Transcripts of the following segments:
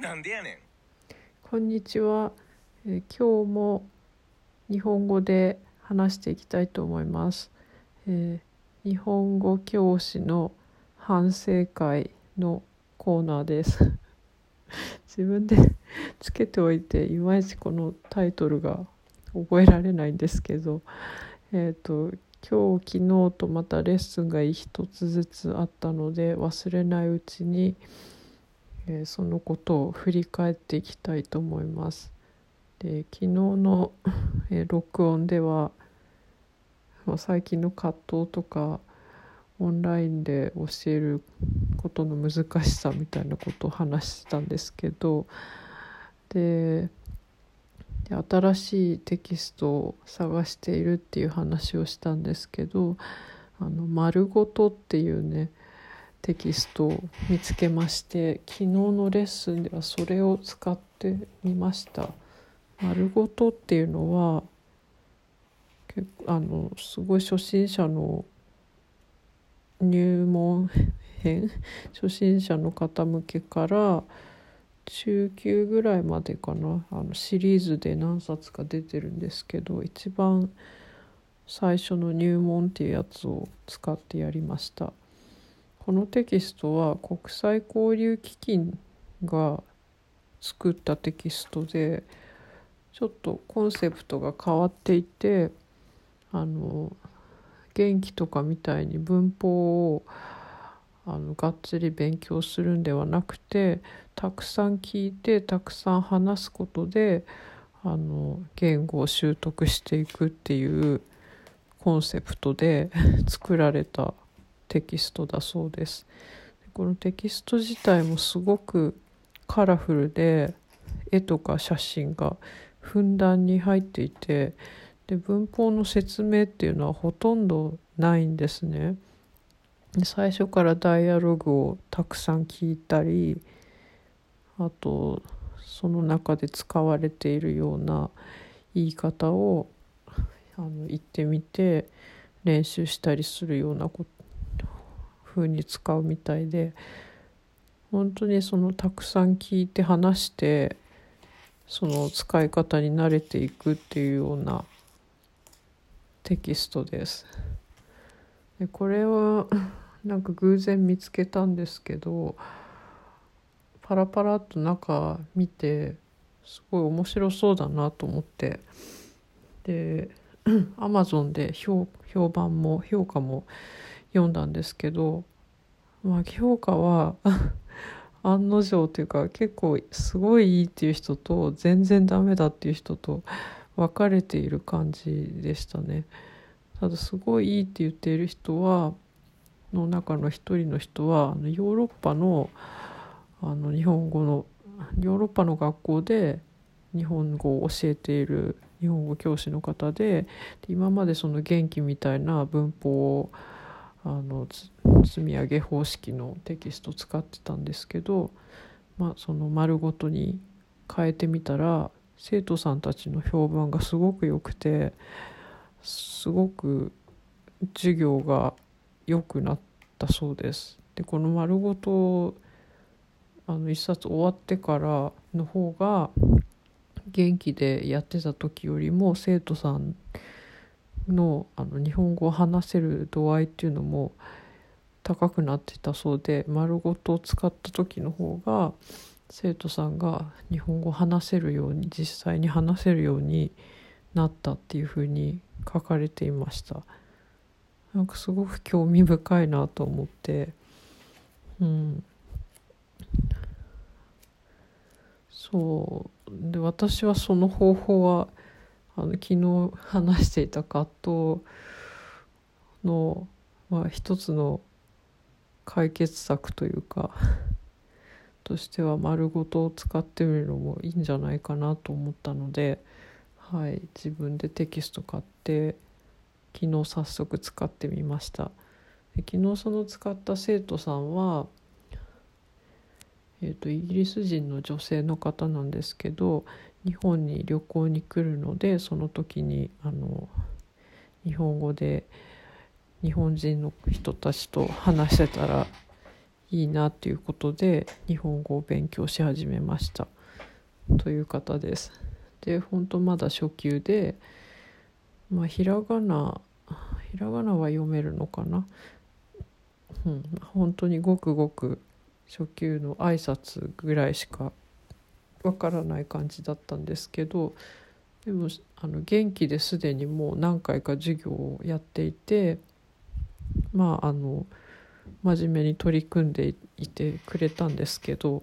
なんでやねん。こんにちは、えー今日も日本語で話していきたいと思います、えー日本語教師の反省会のコーナーです。自分でつけておいていまいちこのタイトルが覚えられないんですけど。えっ、と今日昨日とまたレッスンが一つずつあったので忘れないうちにえーそのことを振り返っていきたいと思います。で昨日の、えー録音では、最近の葛藤とかオンラインで教えることの難しさみたいなことを話したんですけどで新しいテキストを探しているっていう話をしたんですけど「あの丸ごと」っていうねテキストを見つけまして昨日のレッスンではそれを使ってみました。丸ごとっていうのは結構あのすごい初心者の入門編？初心者の方向けから中級ぐらいまでかな？あのシリーズで何冊か出てるんですけど一番最初の入門っていうやつを使ってやりました。このテキストは国際交流基金が作ったテキストでちょっとコンセプトが変わっていてあの元気とかみたいに文法をあのがっつり勉強するんではなくてたくさん聞いてたくさん話すことであの言語を習得していくっていうコンセプトで作られたテキストだそうです。このテキスト自体もすごくカラフルで絵とか写真がふんだんに入っていてで文法の説明っていうのはほとんどないんですね。で最初からダイアログをたくさん聞いたりあとその中で使われているような言い方をあの言ってみて練習したりするようなこと風に使うみたいで本当にそのたくさん聞いて話してその使い方に慣れていくっていうようなテキストです。でこれはなんか偶然見つけたんですけどパラパラっと中見てすごい面白そうだなと思ってで アマゾンで評評判も評価も読んだんですけど、まあ、評価は案の定というか結構すごいいいっていう人と全然ダメだっていう人と分かれている感じでしたね。ただすごいいいって言っている人はの中の一人の人はヨーロッパのあの日本語のヨーロッパの学校で日本語を教えている日本語教師の方でで今までその元気みたいな文法をあの積み上げ方式のテキスト使ってたんですけど、まあ、その丸ごとに変えてみたら生徒さんたちの評判がすごく良くてすごく授業が良くなったそうです。でこの丸ごとあの一冊終わってからの方が元気でやってた時よりも生徒さんのあの日本語を話せる度合いっていうのも高くなってたそうで丸ごと使った時の方が生徒さんが日本語を話せるように実際に話せるようになったっていうふうに書かれていました。なんかすごく興味深いなと思って。うん。そう。で私はその方法はあの昨日話していた葛藤の、まあ、一つの解決策というか としては丸ごとを使ってみるのもいいんじゃないかなと思ったので、はい、自分でテキスト買って昨日早速使ってみました。で昨日その使った生徒さんは、えー、とイギリス人の女性の方なんですけど日本に旅行に来るのでその時にあの日本語で日本人の人たちと話してたらいいなっていうことで日本語を勉強し始めましたという方です。で本当まだ初級で、まあ、ひらがなひらがなは読めるのかな、うん、本当にごくごく初級の挨拶ぐらいしかわからない感じだったんですけどでもあの元気ですでにもう何回か授業をやっていてまああの真面目に取り組んでいてくれたんですけど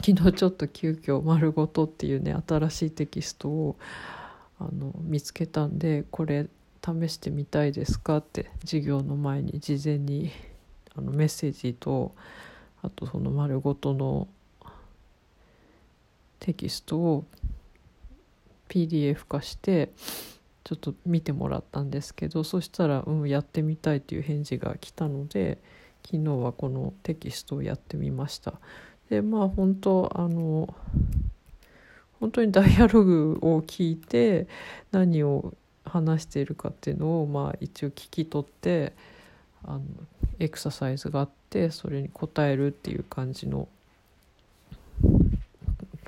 昨日ちょっと急遽丸ごと」っていうね新しいテキストをあの見つけたんでこれ試してみたいですかって授業の前に事前にあのメッセージとあとその丸ごとのテキストを PDF 化してちょっと見てもらったんですけどそしたら「うんやってみたい」という返事が来たので昨日はこのテキストをやってみました。でまあ本当あの本当にダイアログを聞いて何を話しているかっていうのをまあ一応聞き取ってあのエクササイズがあってそれに答えるっていう感じの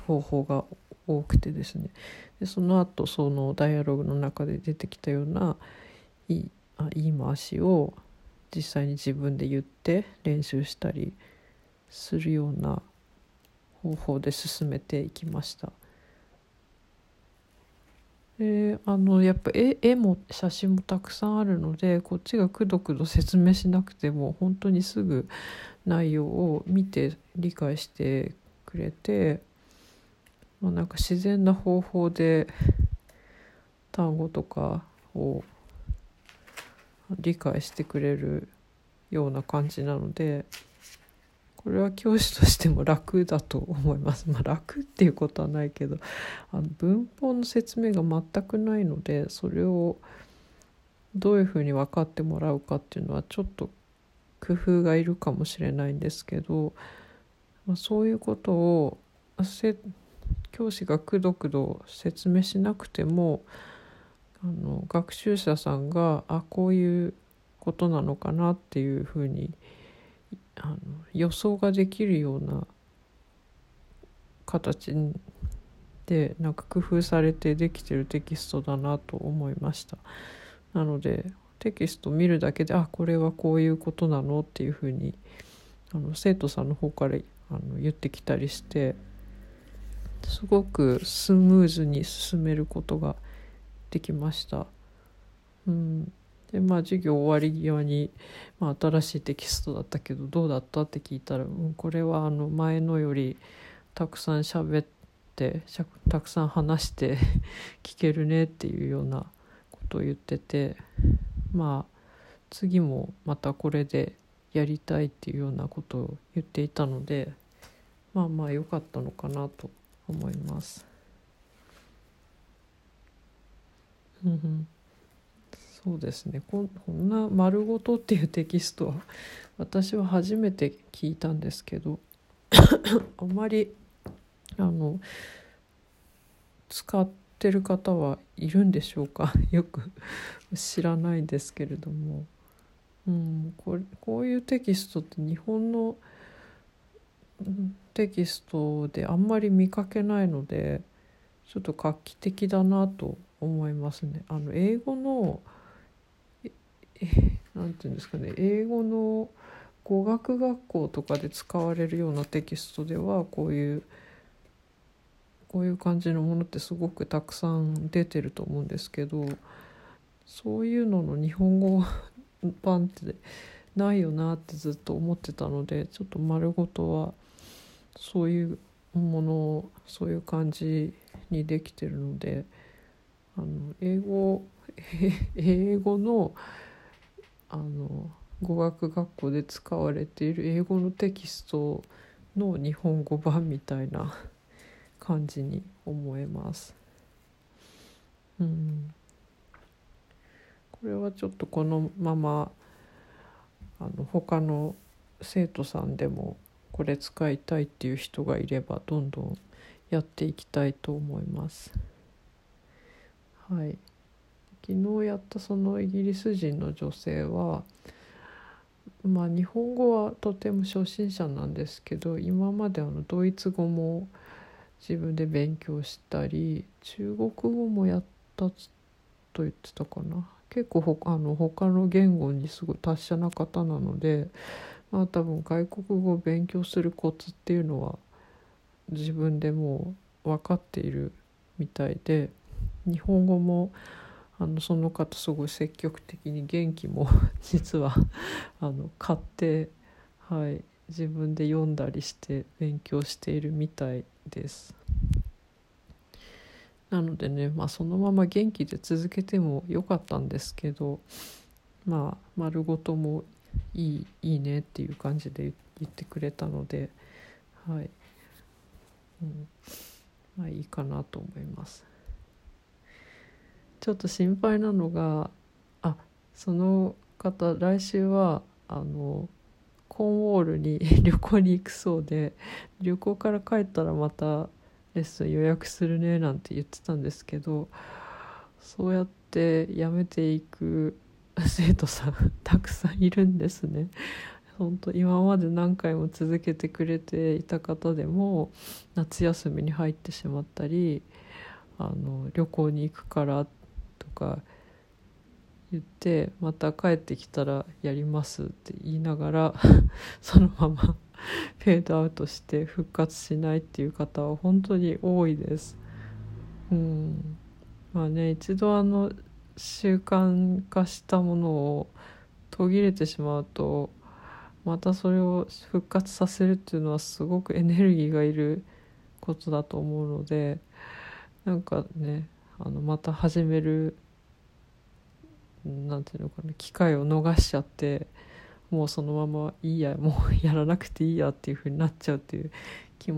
方法が多くてですねでその後そのダイアログの中で出てきたような言いあ言い回しを実際に自分で言って練習したりするような方法で進めていきました。であのやっぱ絵絵も写真もたくさんあるのでこっちがくどくど説明しなくても本当にすぐ内容を見て理解してくれてまあ、なんか自然な方法で単語とかを理解してくれるような感じなのでこれは教師としても楽だと思います。まあ、楽っていうことはないけどあの文法の説明が全くないのでそれをどういうふうに分かってもらうかっていうのはちょっと工夫がいるかもしれないんですけど、まあ、そういうことを教師がくどくど説明しなくてもあの学習者さんがあこういうことなのかなっていうふうにあの予想ができるような形でなんか工夫されてできてるテキストだなと思いました。なのでテキスト見るだけであこれはこういうことなのっていうふうにあの生徒さんの方からあの言ってきたりしてすごくスムーズに進めることができました。うん、でまあ授業終わり際に、まあ、新しいテキストだったけどどうだったって聞いたら、うん、これはあの前のよりたくさん喋ってたくさん話して 聞けるねっていうようなことを言っててまあ次もまたこれでやりたいっていうようなことを言っていたのでまあまあ良かったのかなと思います。うん、そうですね。こんな「丸ごと」っていうテキストは 私は初めて聞いたんですけど あまりあの使ってる方はいるんでしょうか？よく知らないんですけれども、うん、これこういうテキストって日本のテキストであんまり見かけないのでちょっと画期的だなと思いますね。あの英語の何 て言うんですかね英語の語学学校とかで使われるようなテキストではこういうこういう感じのものってすごくたくさん出てると思うんですけどそういうのの日本語版ってないよなってずっと思ってたのでちょっと丸ごとはそういうものをそういう感じにできてるのであの英語 英語のあの語学学校で使われている英語のテキストの日本語版みたいな感じに思えます。うん、これはちょっとこのままあの他の生徒さんでもこれ使いたいっていう人がいればどんどんやっていきたいと思います。はい昨日やったそのイギリス人の女性はまあ日本語はとても初心者なんですけど今まであのドイツ語も自分で勉強したり中国語もやったと言ってたかな結構ほあの他の言語にすごい達者な方なので、まあ、多分外国語を勉強するコツっていうのは自分でもう分かっているみたいで日本語もあのその方すごい積極的に元気も 実はあの買って、はい、自分で読んだりして勉強しているみたいです。なのでね、まあ、そのまま元気で続けてもよかったんですけどまあ丸ごともいいいいねっていう感じで言ってくれたのではい、うん、まあいいかなと思います。ちょっと心配なのがあその方来週はあのコーンウォールに 旅行に行くそうで旅行から帰ったらまたレッスン予約するねなんて言ってたんですけどそうやって辞めていく 生徒さんたくさんいるんですね。本当今まで何回も続けてくれていた方でも夏休みに入ってしまったりあの旅行に行くからとか言ってまた帰ってきたらやりますって言いながら そのまま フェードアウトして復活しないっていう方は本当に多いです。うんまあね一度あの習慣化したものを途切れてしまうとまたそれを復活させるっていうのはすごくエネルギーがいることだと思うのでなんかねあのまた始めるなんていうのかな機会を逃しちゃってもうそのままいいやもうやらなくていいやっていうふうになっちゃうっていう